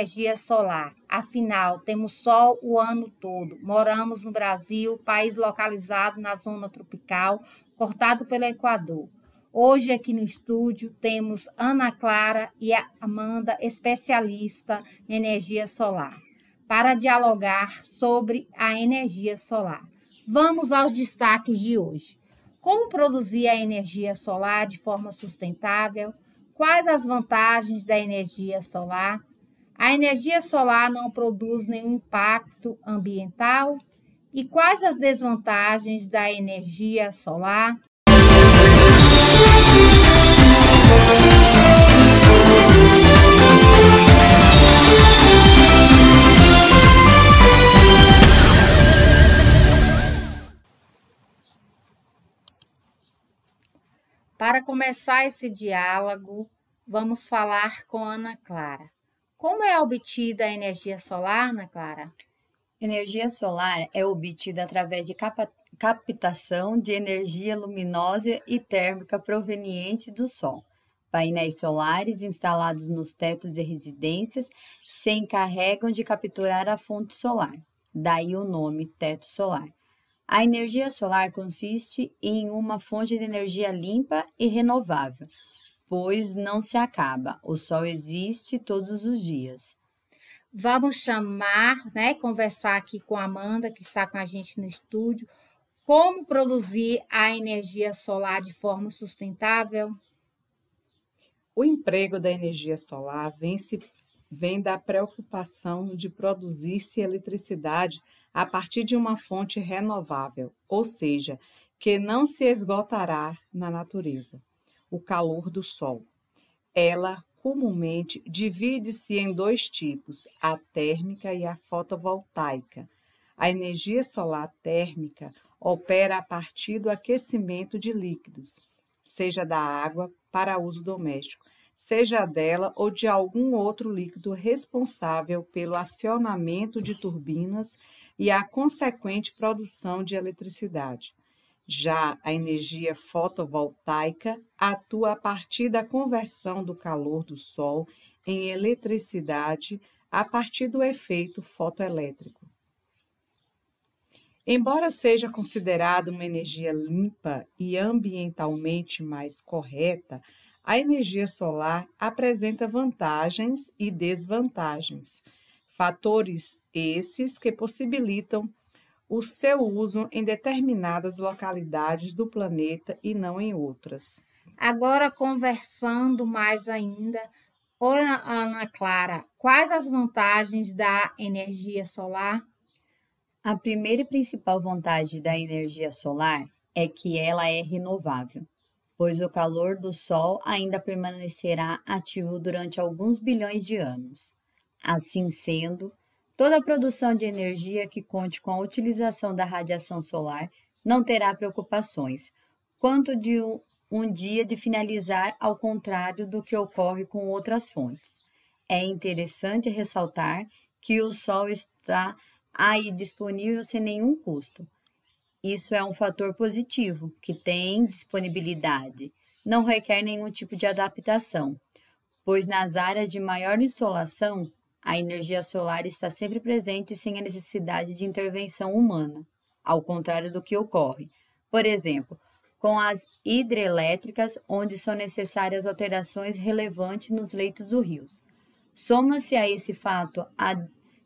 energia solar. Afinal, temos sol o ano todo. Moramos no Brasil, país localizado na zona tropical, cortado pelo Equador. Hoje, aqui no estúdio, temos Ana Clara e Amanda, especialista em energia solar, para dialogar sobre a energia solar. Vamos aos destaques de hoje. Como produzir a energia solar de forma sustentável? Quais as vantagens da energia solar? A energia solar não produz nenhum impacto ambiental? E quais as desvantagens da energia solar? Para começar esse diálogo, vamos falar com Ana Clara. Como é obtida a energia solar, Ana Clara? Energia solar é obtida através de captação de energia luminosa e térmica proveniente do Sol. Painéis solares instalados nos tetos de residências se encarregam de capturar a fonte solar, daí o nome teto solar. A energia solar consiste em uma fonte de energia limpa e renovável, pois não se acaba, o sol existe todos os dias. Vamos chamar, né, conversar aqui com a Amanda, que está com a gente no estúdio, como produzir a energia solar de forma sustentável. O emprego da energia solar vem, se, vem da preocupação de produzir-se eletricidade a partir de uma fonte renovável, ou seja, que não se esgotará na natureza, o calor do Sol. Ela comumente divide-se em dois tipos, a térmica e a fotovoltaica. A energia solar térmica opera a partir do aquecimento de líquidos, seja da água para uso doméstico, seja dela ou de algum outro líquido responsável pelo acionamento de turbinas e a consequente produção de eletricidade. Já a energia fotovoltaica atua a partir da conversão do calor do Sol em eletricidade a partir do efeito fotoelétrico. Embora seja considerada uma energia limpa e ambientalmente mais correta, a energia solar apresenta vantagens e desvantagens. Fatores esses que possibilitam o seu uso em determinadas localidades do planeta e não em outras. Agora, conversando mais ainda, Ana Clara, quais as vantagens da energia solar? A primeira e principal vantagem da energia solar é que ela é renovável, pois o calor do Sol ainda permanecerá ativo durante alguns bilhões de anos. Assim sendo, toda a produção de energia que conte com a utilização da radiação solar não terá preocupações quanto de um, um dia de finalizar, ao contrário do que ocorre com outras fontes. É interessante ressaltar que o Sol está aí disponível sem nenhum custo. Isso é um fator positivo, que tem disponibilidade, não requer nenhum tipo de adaptação, pois nas áreas de maior insolação a energia solar está sempre presente sem a necessidade de intervenção humana, ao contrário do que ocorre, por exemplo, com as hidrelétricas, onde são necessárias alterações relevantes nos leitos dos rios. Soma-se a esse fato a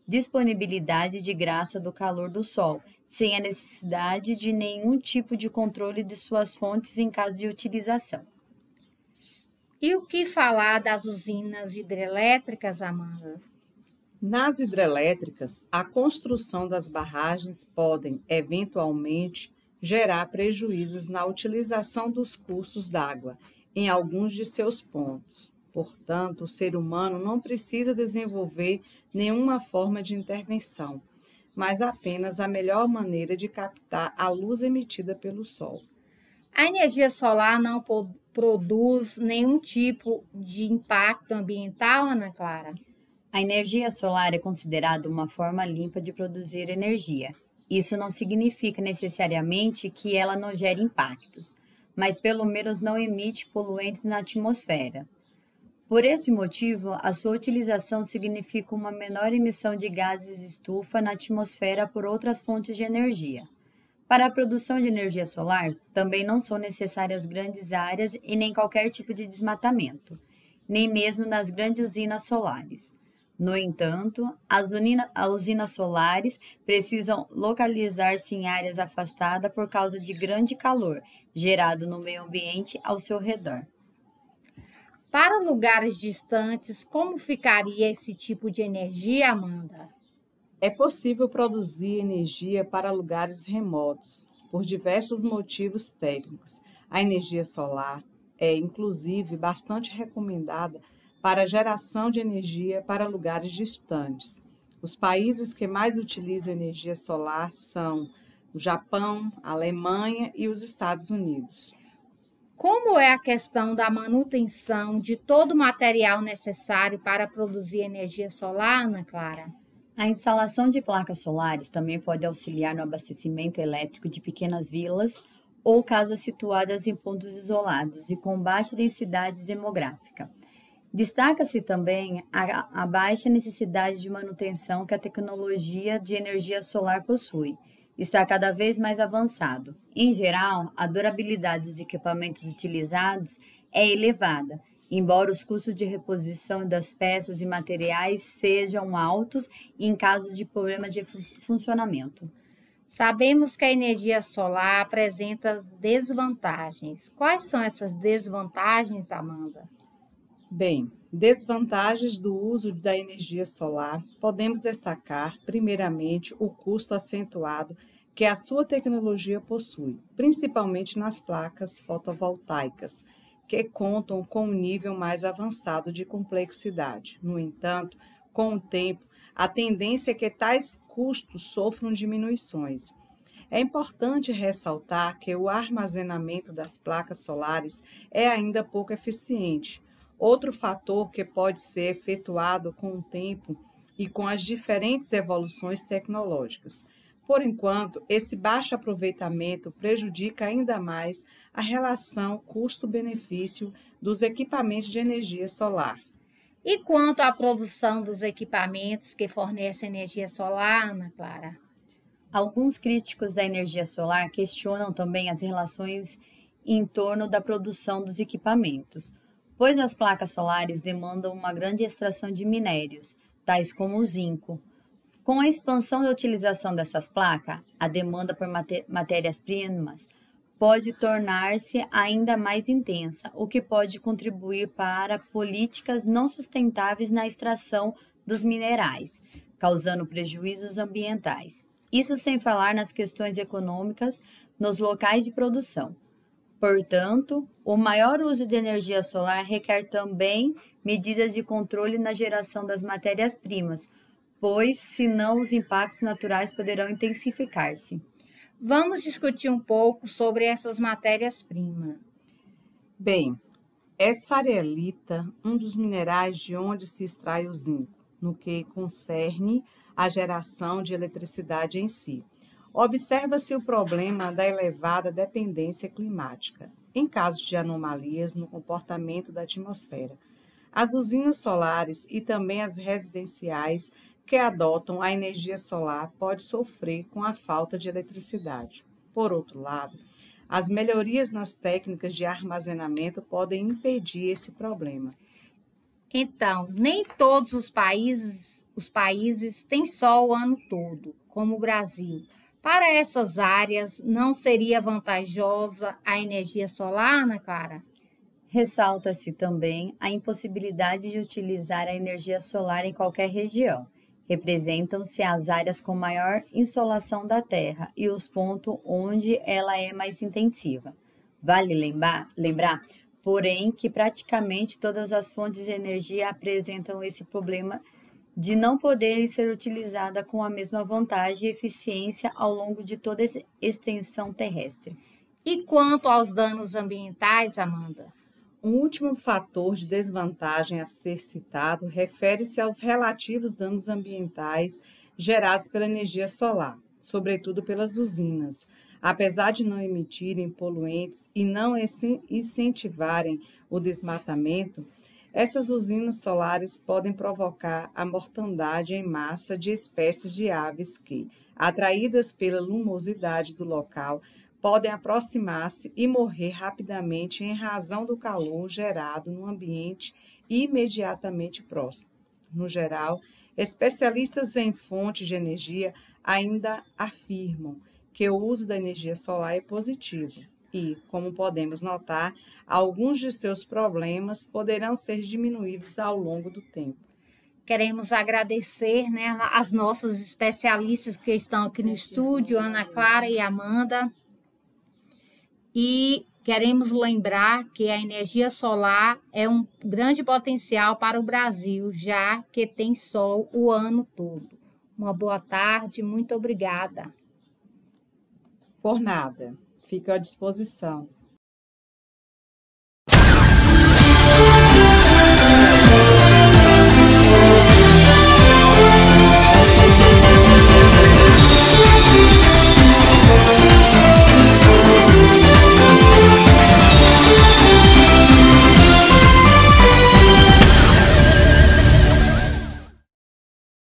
disponibilidade de graça do calor do Sol, sem a necessidade de nenhum tipo de controle de suas fontes em caso de utilização. E o que falar das usinas hidrelétricas, Amanda? Nas hidrelétricas, a construção das barragens podem, eventualmente, gerar prejuízos na utilização dos cursos d'água em alguns de seus pontos. Portanto, o ser humano não precisa desenvolver nenhuma forma de intervenção, mas apenas a melhor maneira de captar a luz emitida pelo Sol. A energia solar não produz nenhum tipo de impacto ambiental, Ana Clara? A energia solar é considerada uma forma limpa de produzir energia. Isso não significa necessariamente que ela não gere impactos, mas pelo menos não emite poluentes na atmosfera. Por esse motivo, a sua utilização significa uma menor emissão de gases estufa na atmosfera por outras fontes de energia. Para a produção de energia solar, também não são necessárias grandes áreas e nem qualquer tipo de desmatamento, nem mesmo nas grandes usinas solares. No entanto, as, unina, as usinas solares precisam localizar-se em áreas afastadas por causa de grande calor gerado no meio ambiente ao seu redor. Para lugares distantes, como ficaria esse tipo de energia, Amanda? É possível produzir energia para lugares remotos, por diversos motivos técnicos. A energia solar é, inclusive, bastante recomendada para geração de energia para lugares distantes. Os países que mais utilizam energia solar são o Japão, a Alemanha e os Estados Unidos. Como é a questão da manutenção de todo o material necessário para produzir energia solar, Ana Clara? A instalação de placas solares também pode auxiliar no abastecimento elétrico de pequenas vilas ou casas situadas em pontos isolados e com baixa densidade demográfica. Destaca-se também a, a, baixa necessidade de manutenção que a tecnologia de energia solar possui. Está cada vez mais avançado. Em geral, a durabilidade dos equipamentos utilizados é elevada, embora os custos de reposição das peças e materiais sejam altos em caso de problemas de funcionamento. Sabemos que a energia solar apresenta desvantagens. Quais são essas desvantagens, Amanda? Bem, desvantagens do uso da energia solar, podemos destacar, primeiramente, o custo acentuado que a sua tecnologia possui, principalmente nas placas fotovoltaicas, que contam com um nível mais avançado de complexidade. No entanto, com o tempo, a tendência é que tais custos sofram diminuições. É importante ressaltar que o armazenamento das placas solares é ainda pouco eficiente, Outro fator que pode ser efetuado com o tempo e com as diferentes evoluções tecnológicas. Por enquanto, esse baixo aproveitamento prejudica ainda mais a relação custo-benefício dos equipamentos de energia solar. E quanto à produção dos equipamentos que fornecem energia solar, Ana Clara? Alguns críticos da energia solar questionam também as relações em torno da produção dos equipamentos pois as placas solares demandam uma grande extração de minérios, tais como o zinco. Com a expansão da utilização dessas placas, a demanda por matérias-primas pode tornar-se ainda mais intensa, o que pode contribuir para políticas não sustentáveis na extração dos minerais, causando prejuízos ambientais. Isso sem falar nas questões econômicas nos locais de produção. Portanto, o maior uso de energia solar requer também medidas de controle na geração das matérias-primas, pois, senão, os impactos naturais poderão intensificar-se. Vamos discutir um pouco sobre essas matérias-primas. Bem, esfarelita, um dos minerais de onde se extrai o zinco, no que concerne a geração de eletricidade em si. Observa-se o problema da elevada dependência climática, em caso de anomalias no comportamento da atmosfera. As usinas solares e também as residenciais que adotam a energia solar podem sofrer com a falta de eletricidade. Por outro lado, as melhorias nas técnicas de armazenamento podem impedir esse problema. Então, nem todos os países, os países têm sol o ano todo, como o Brasil. Para essas áreas, não seria vantajosa a energia solar, Ana Clara? Ressalta-se também a impossibilidade de utilizar a energia solar em qualquer região. Representam-se as áreas com maior insolação da Terra e os pontos onde ela é mais intensiva. Vale lembrar, lembrar, porém, que praticamente todas as fontes de energia apresentam esse problema de não poderem ser utilizadas com a mesma vantagem e eficiência ao longo de toda a extensão terrestre. E quanto aos danos ambientais, Amanda? Um último fator de desvantagem a ser citado refere-se aos relativos danos ambientais gerados pela energia solar, sobretudo pelas usinas. Apesar de não emitirem poluentes e não incentivarem o desmatamento, Essas usinas solares podem provocar a mortandade em massa de espécies de aves que, atraídas pela luminosidade do local, podem aproximar-se e morrer rapidamente em razão do calor gerado no ambiente imediatamente próximo. No geral, especialistas em fontes de energia ainda afirmam que o uso da energia solar é positivo, e, como podemos notar, alguns de seus problemas poderão ser diminuídos ao longo do tempo. Queremos agradecer né, as nossas especialistas que estão aqui no estúdio, Ana Clara e Amanda. E queremos lembrar que a energia solar é um grande potencial para o Brasil, já que tem sol o ano todo. Uma boa tarde, muito obrigada. Por nada fica à disposição.